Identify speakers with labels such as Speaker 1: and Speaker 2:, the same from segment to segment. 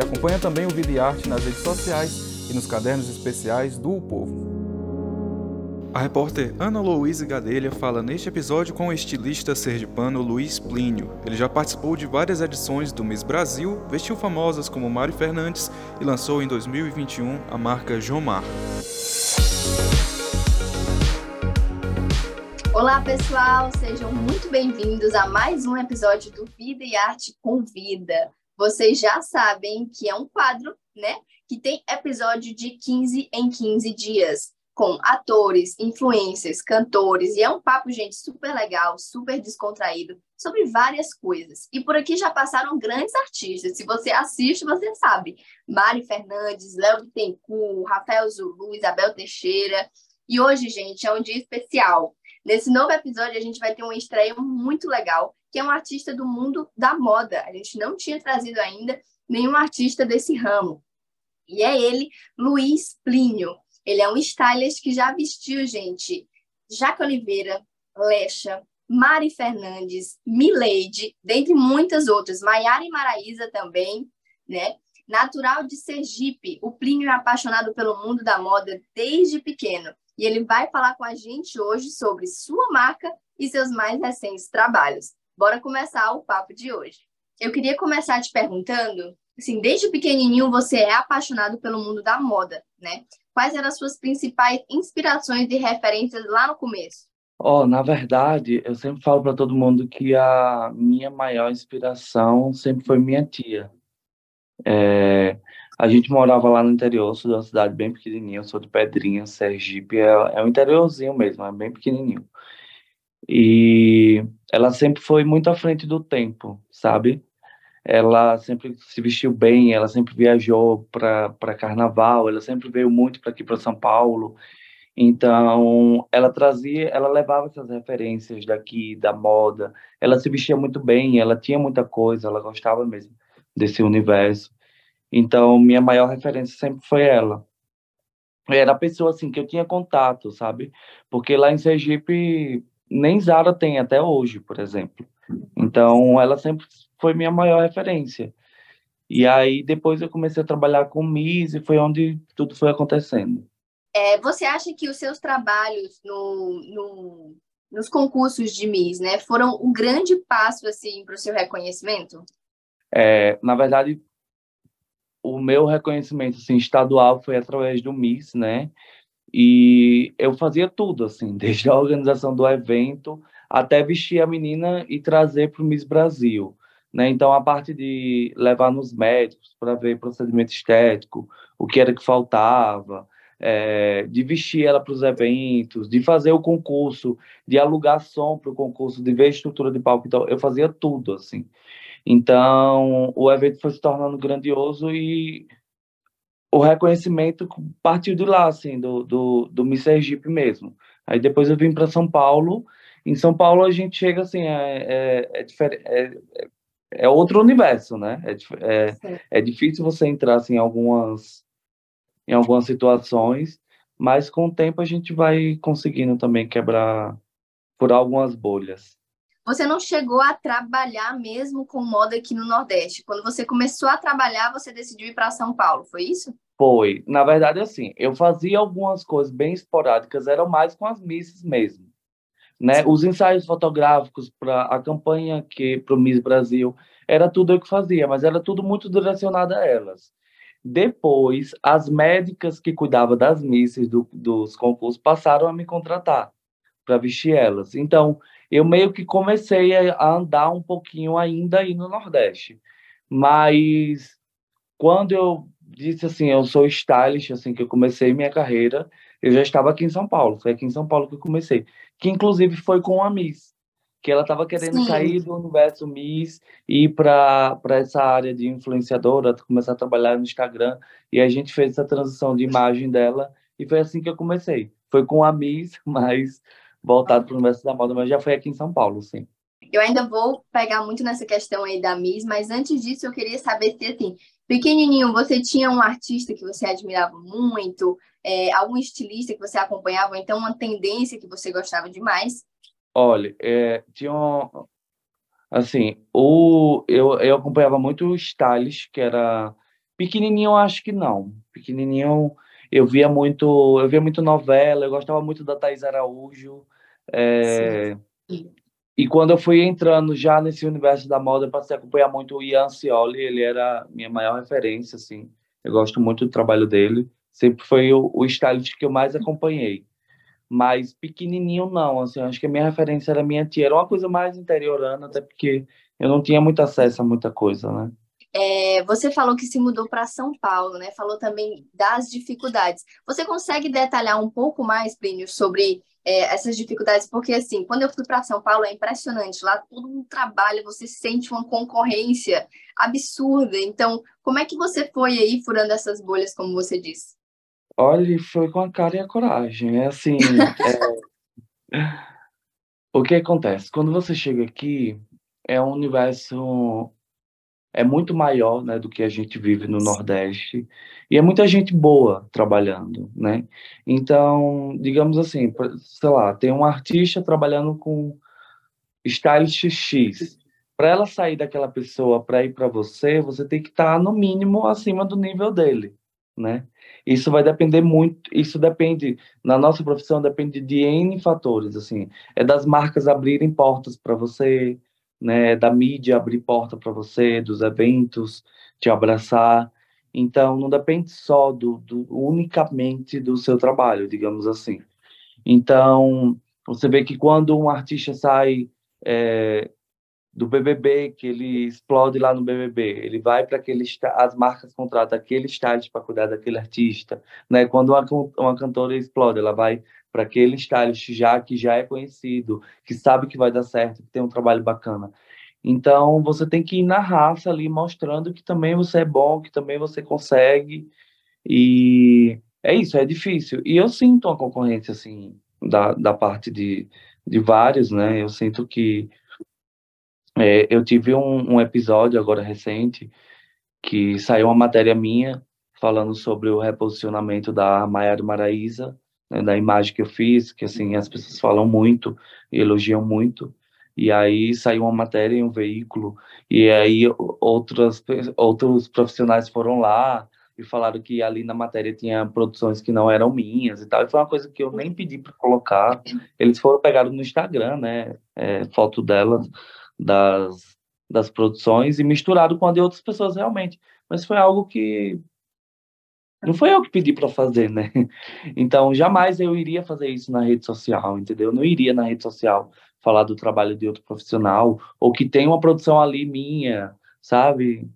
Speaker 1: E acompanha também o Vida e Arte nas redes sociais e nos cadernos especiais do o Povo. A repórter Ana Louise Gadelha fala neste episódio com o estilista sergipano Luiz Plínio. Ele já participou de várias edições do Miss Brasil, vestiu famosas como Mari Fernandes e lançou em 2021 a marca Jomar.
Speaker 2: Olá, pessoal, sejam muito bem-vindos a mais um episódio do Vida e Arte Convida. Vocês já sabem que é um quadro, né? Que tem episódio de 15 em 15 dias com atores, influencers, cantores, e é um papo, gente, super legal, super descontraído, sobre várias coisas. E por aqui já passaram grandes artistas. Se você assiste, você sabe. Mari Fernandes, Léo Bittencourt, Rafael Zulu, Isabel Teixeira. E hoje, gente, é um dia especial. Nesse novo episódio, a gente vai ter uma estreia muito legal, que é um artista do mundo da moda. A gente não tinha trazido ainda nenhum artista desse ramo. E é ele, Luiz Plínio. Ele é um stylist que já vestiu, gente, Jaque Oliveira, Lecha, Mari Fernandes, Mileide, dentre muitas outras, Maiara e Maraísa também, né? Natural de Sergipe, o Plínio é apaixonado pelo mundo da moda desde pequeno. E ele vai falar com a gente hoje sobre sua marca e seus mais recentes trabalhos. Bora começar o papo de hoje. Eu queria começar te perguntando, assim, desde pequenininho você é apaixonado pelo mundo da moda, né? Quais eram as suas principais inspirações e referências lá no começo?
Speaker 3: Oh, na verdade, eu sempre falo para todo mundo que a minha maior inspiração sempre foi minha tia. É, a gente morava lá no interior, sou de uma cidade bem pequenininha, sou de Pedrinha, Sergipe, é, é um interiorzinho mesmo, é bem pequenininho. E ela sempre foi muito à frente do tempo, sabe? ela sempre se vestiu bem, ela sempre viajou para carnaval, ela sempre veio muito para aqui para São Paulo. Então, ela trazia, ela levava essas referências daqui da moda. Ela se vestia muito bem, ela tinha muita coisa, ela gostava mesmo desse universo. Então, minha maior referência sempre foi ela. Era a pessoa assim que eu tinha contato, sabe? Porque lá em Sergipe nem Zara tem até hoje, por exemplo. Então, ela sempre foi minha maior referência. E aí depois eu comecei a trabalhar com Miss e foi onde tudo foi acontecendo.
Speaker 2: É, você acha que os seus trabalhos no, no, nos concursos de Miss, né, foram um grande passo assim para o seu reconhecimento?
Speaker 3: É, na verdade, o meu reconhecimento assim, estadual foi através do Miss, né? E eu fazia tudo, assim, desde a organização do evento até vestir a menina e trazer para o Miss Brasil. Né? Então, a parte de levar nos médicos para ver procedimento estético, o que era que faltava, é, de vestir ela para os eventos, de fazer o concurso, de alugar som para o concurso, de ver estrutura de palco. Então, eu fazia tudo, assim. Então, o evento foi se tornando grandioso e o reconhecimento partiu de lá, assim, do, do, do Miss Sergipe mesmo. Aí depois eu vim para São Paulo. Em São Paulo a gente chega assim, é, é, é, é, é outro universo, né? É, é, é, difícil você entrar assim, em algumas em algumas situações, mas com o tempo a gente vai conseguindo também quebrar por algumas bolhas.
Speaker 2: Você não chegou a trabalhar mesmo com moda aqui no Nordeste. Quando você começou a trabalhar, você decidiu ir para São Paulo, foi isso?
Speaker 3: Foi. Na verdade, assim, eu fazia algumas coisas bem esporádicas, eram mais com as missas mesmo. Né? Os ensaios fotográficos para a campanha que para o Miss Brasil era tudo eu que fazia, mas era tudo muito direcionado a elas. Depois, as médicas que cuidavam das missas do, dos concursos passaram a me contratar para vestir elas. Então, eu meio que comecei a andar um pouquinho ainda aí no Nordeste. Mas quando eu disse assim, eu sou stylist, assim que eu comecei minha carreira, eu já estava aqui em São Paulo. Foi aqui em São Paulo que eu comecei, que inclusive foi com a Miss. que ela estava querendo Sim. sair do universo Miss e ir para essa área de influenciadora, começar a trabalhar no Instagram. E a gente fez essa transição de imagem dela e foi assim que eu comecei. Foi com a Miss, mas voltado para o universo da moda, mas já foi aqui em São Paulo, sim.
Speaker 2: Eu ainda vou pegar muito nessa questão aí da Miss, mas antes disso eu queria saber se, assim, pequenininho, você tinha um artista que você admirava muito, é, algum estilista que você acompanhava, ou então uma tendência que você gostava demais?
Speaker 3: Olha, é, tinha um, assim, o, eu, eu acompanhava muito o Stylish, que era pequenininho, acho que não. Pequenininho, eu via muito, eu via muito novela, eu gostava muito da Thais Araújo. É, e quando eu fui entrando já nesse universo da moda, eu passei a acompanhar muito o Ian Cioli, ele era minha maior referência, assim. Eu gosto muito do trabalho dele. Sempre foi o, o stylist que eu mais acompanhei mas pequenininho não, assim, acho que a minha referência era minha tia, era uma coisa mais interiorana, até porque eu não tinha muito acesso a muita coisa, né?
Speaker 2: É, você falou que se mudou para São Paulo, né? Falou também das dificuldades. Você consegue detalhar um pouco mais, Plínio, sobre é, essas dificuldades? Porque, assim, quando eu fui para São Paulo, é impressionante. Lá todo mundo trabalha, você sente uma concorrência absurda. Então, como é que você foi aí furando essas bolhas, como você disse?
Speaker 3: Olha, foi com a cara e a coragem. É assim, é... o que acontece? Quando você chega aqui, é um universo é muito maior, né, do que a gente vive no Nordeste e é muita gente boa trabalhando, né? Então, digamos assim, sei lá, tem um artista trabalhando com stylist X. Para ela sair daquela pessoa para ir para você, você tem que estar tá, no mínimo acima do nível dele, né? Isso vai depender muito, isso depende, na nossa profissão, depende de N fatores, assim, é das marcas abrirem portas para você, né, da mídia abrir porta para você, dos eventos te abraçar, então não depende só do, do unicamente do seu trabalho, digamos assim. Então, você vê que quando um artista sai é, do BBB, que ele explode lá no BBB, ele vai para aquele as marcas contratam aquele stylist para cuidar daquele artista, né? Quando uma, uma cantora explode, ela vai para aquele stylist já que já é conhecido, que sabe que vai dar certo, que tem um trabalho bacana. Então, você tem que ir na raça ali mostrando que também você é bom, que também você consegue. E é isso, é difícil. E eu sinto uma concorrência assim da, da parte de, de vários, né? Eu sinto que é, eu tive um, um, episódio agora recente que saiu uma matéria minha falando sobre o reposicionamento da Maiara Maraíza, né, da imagem que eu fiz, que assim as pessoas falam muito elogiam muito. E aí saiu uma matéria em um veículo e aí outras outros profissionais foram lá e falaram que ali na matéria tinha produções que não eram minhas e tal. E foi uma coisa que eu nem pedi para colocar. Eles foram pegados no Instagram, né? É, foto delas das, das produções e misturado com a de outras pessoas realmente. Mas foi algo que não foi eu que pedi para fazer, né? Então, jamais eu iria fazer isso na rede social, entendeu? Eu não iria na rede social falar do trabalho de outro profissional ou que tem uma produção ali minha, sabe?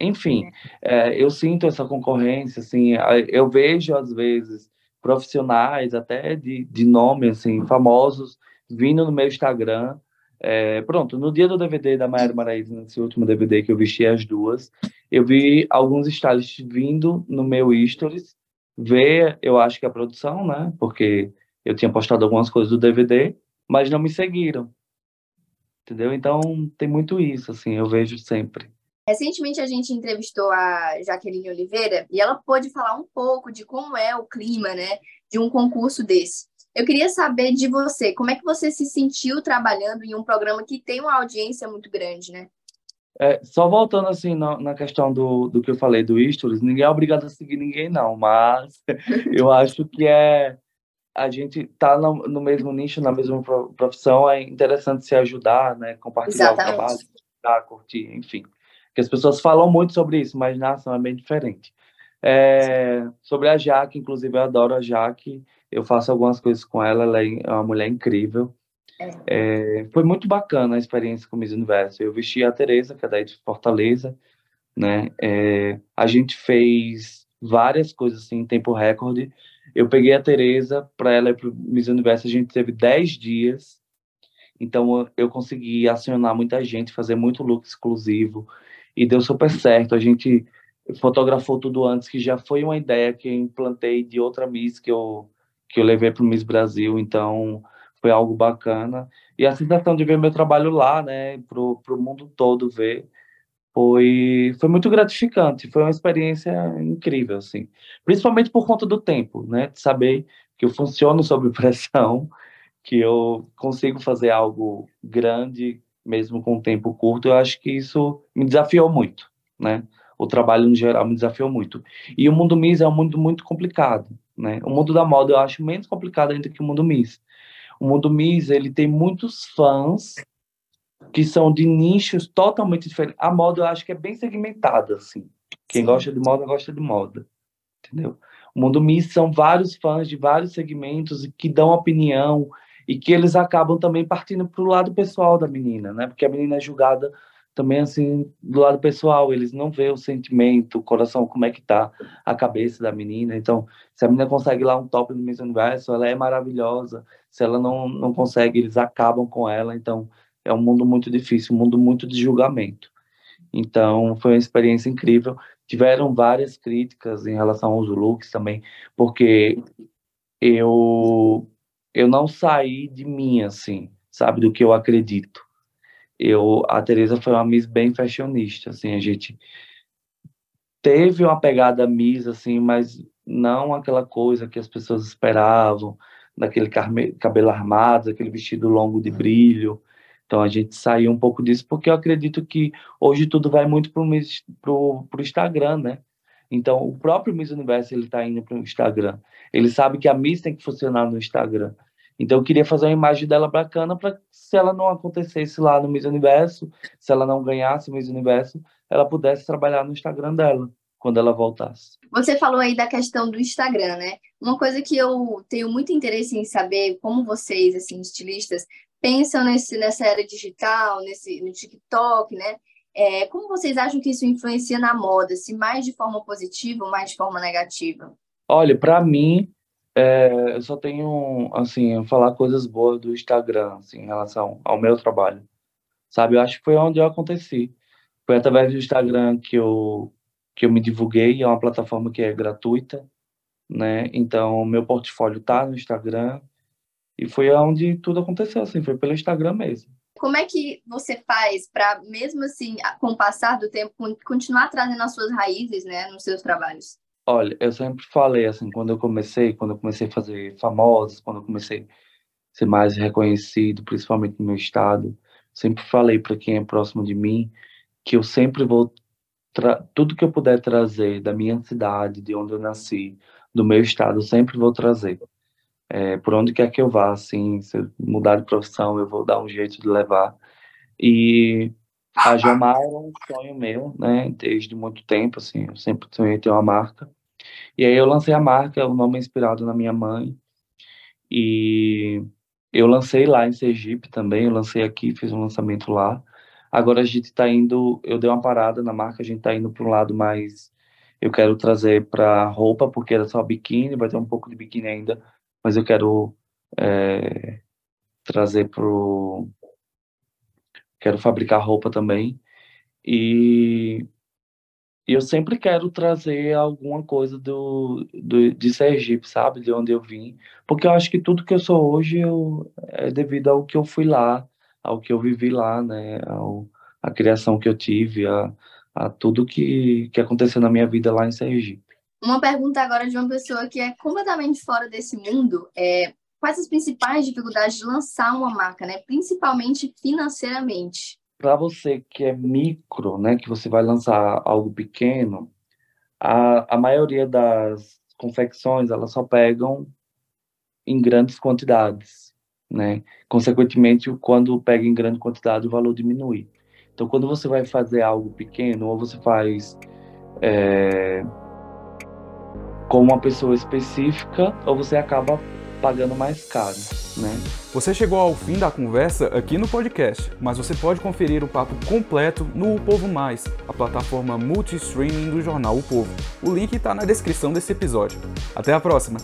Speaker 3: Enfim, é, eu sinto essa concorrência, assim, eu vejo às vezes profissionais até de, de nome, assim, famosos, vindo no meu Instagram é, pronto, no dia do DVD da Maiara Maraíza, nesse último DVD que eu vesti as duas, eu vi alguns stylists vindo no meu stories ver, eu acho que a produção, né? Porque eu tinha postado algumas coisas do DVD, mas não me seguiram. Entendeu? Então tem muito isso, assim, eu vejo sempre.
Speaker 2: Recentemente a gente entrevistou a Jaqueline Oliveira e ela pôde falar um pouco de como é o clima, né, de um concurso desse. Eu queria saber de você, como é que você se sentiu trabalhando em um programa que tem uma audiência muito grande, né?
Speaker 3: É, só voltando assim na, na, questão do, do que eu falei do Stories, ninguém é obrigado a seguir ninguém não, mas eu acho que é a gente tá no, no, mesmo nicho, na mesma profissão, é interessante se ajudar, né, compartilhar Exatamente. o trabalho, curtir, enfim. Que as pessoas falam muito sobre isso, mas na ação é bem diferente. É, sobre a Jaque, inclusive eu adoro a Jaque, eu faço algumas coisas com ela, ela é uma mulher incrível. É. É, foi muito bacana a experiência com o Miss Universo. Eu vesti a Tereza, que é daí de Fortaleza, né? É, a gente fez várias coisas assim em tempo recorde. Eu peguei a Tereza para ela ir para o Miss Universo, a gente teve 10 dias Então eu consegui acionar muita gente, fazer muito look exclusivo e deu super certo. A gente fotografou tudo antes, que já foi uma ideia que eu implantei de outra Miss que eu que eu levei para o Miss Brasil, então foi algo bacana. E a sensação de ver meu trabalho lá, né, para o mundo todo ver, foi, foi muito gratificante, foi uma experiência incrível, assim. Principalmente por conta do tempo, né, de saber que eu funciono sob pressão, que eu consigo fazer algo grande, mesmo com um tempo curto, eu acho que isso me desafiou muito, né? O trabalho no geral me desafiou muito. E o mundo Miss é um mundo muito complicado, né? O mundo da moda eu acho menos complicado ainda que o mundo Miss. O mundo Miss, ele tem muitos fãs que são de nichos totalmente diferentes. A moda eu acho que é bem segmentada, assim. Quem Sim. gosta de moda, gosta de moda. Entendeu? O mundo Miss são vários fãs de vários segmentos que dão opinião e que eles acabam também partindo para o lado pessoal da menina, né? Porque a menina é julgada também assim do lado pessoal, eles não vê o sentimento, o coração, como é que tá a cabeça da menina. Então, se a menina consegue lá um top no Miss Universo, ela é maravilhosa. Se ela não não consegue, eles acabam com ela. Então, é um mundo muito difícil, um mundo muito de julgamento. Então, foi uma experiência incrível. Tiveram várias críticas em relação aos looks também, porque eu eu não saí de mim assim, sabe, do que eu acredito. Eu a Teresa foi uma Miss bem fashionista, assim, a gente teve uma pegada Miss assim, mas não aquela coisa que as pessoas esperavam, daquele cabelo armado, aquele vestido longo de brilho. Então a gente saiu um pouco disso porque eu acredito que hoje tudo vai muito para o Instagram, né? Então o próprio Miss Universo ele está indo para o Instagram. Ele sabe que a Miss tem que funcionar no Instagram. Então eu queria fazer uma imagem dela bacana para se ela não acontecesse lá no Miss Universo, se ela não ganhasse o Miss Universo, ela pudesse trabalhar no Instagram dela quando ela voltasse.
Speaker 2: Você falou aí da questão do Instagram, né? Uma coisa que eu tenho muito interesse em saber, como vocês, assim, estilistas, pensam nesse, nessa era digital, nesse, no TikTok, né? É, como vocês acham que isso influencia na moda? Se mais de forma positiva ou mais de forma negativa?
Speaker 3: Olha, para mim, é, eu só tenho, assim, falar coisas boas do Instagram, assim, em relação ao meu trabalho. Sabe, eu acho que foi onde eu aconteci. Foi através do Instagram que eu, que eu me divulguei, é uma plataforma que é gratuita, né? Então, meu portfólio tá no Instagram e foi onde tudo aconteceu, assim, foi pelo Instagram mesmo.
Speaker 2: Como é que você faz para, mesmo assim, com o passar do tempo, continuar trazendo as suas raízes, né, nos seus trabalhos?
Speaker 3: Olha, eu sempre falei assim, quando eu comecei, quando eu comecei a fazer famosos, quando eu comecei a ser mais reconhecido, principalmente no meu estado, sempre falei para quem é próximo de mim que eu sempre vou tudo que eu puder trazer da minha cidade, de onde eu nasci, do meu estado, eu sempre vou trazer. É, por onde quer que eu vá, assim, se eu mudar de profissão, eu vou dar um jeito de levar. E a Jomar era um sonho meu, né, desde muito tempo, assim, eu sempre sonhei ter uma marca. E aí eu lancei a marca, o nome é inspirado na minha mãe. E eu lancei lá em Sergipe também, eu lancei aqui, fiz um lançamento lá. Agora a gente está indo, eu dei uma parada na marca, a gente está indo para um lado mais. Eu quero trazer para roupa, porque era só biquíni, vai ter um pouco de biquíni ainda, mas eu quero é, trazer pro. Quero fabricar roupa também. E eu sempre quero trazer alguma coisa do, do, de Sergipe, sabe? De onde eu vim. Porque eu acho que tudo que eu sou hoje eu, é devido ao que eu fui lá, ao que eu vivi lá, né? Ao, a criação que eu tive, a, a tudo que, que aconteceu na minha vida lá em Sergipe.
Speaker 2: Uma pergunta agora de uma pessoa que é completamente fora desse mundo. É, quais as principais dificuldades de lançar uma marca, né? Principalmente financeiramente?
Speaker 3: para você que é micro, né, que você vai lançar algo pequeno, a, a maioria das confecções elas só pegam em grandes quantidades, né? Consequentemente, quando pega em grande quantidade, o valor diminui. Então, quando você vai fazer algo pequeno, ou você faz é, com uma pessoa específica, ou você acaba pagando mais caro, né?
Speaker 1: Você chegou ao fim da conversa aqui no podcast, mas você pode conferir o papo completo no O Povo Mais, a plataforma multi-streaming do jornal O Povo. O link está na descrição desse episódio. Até a próxima!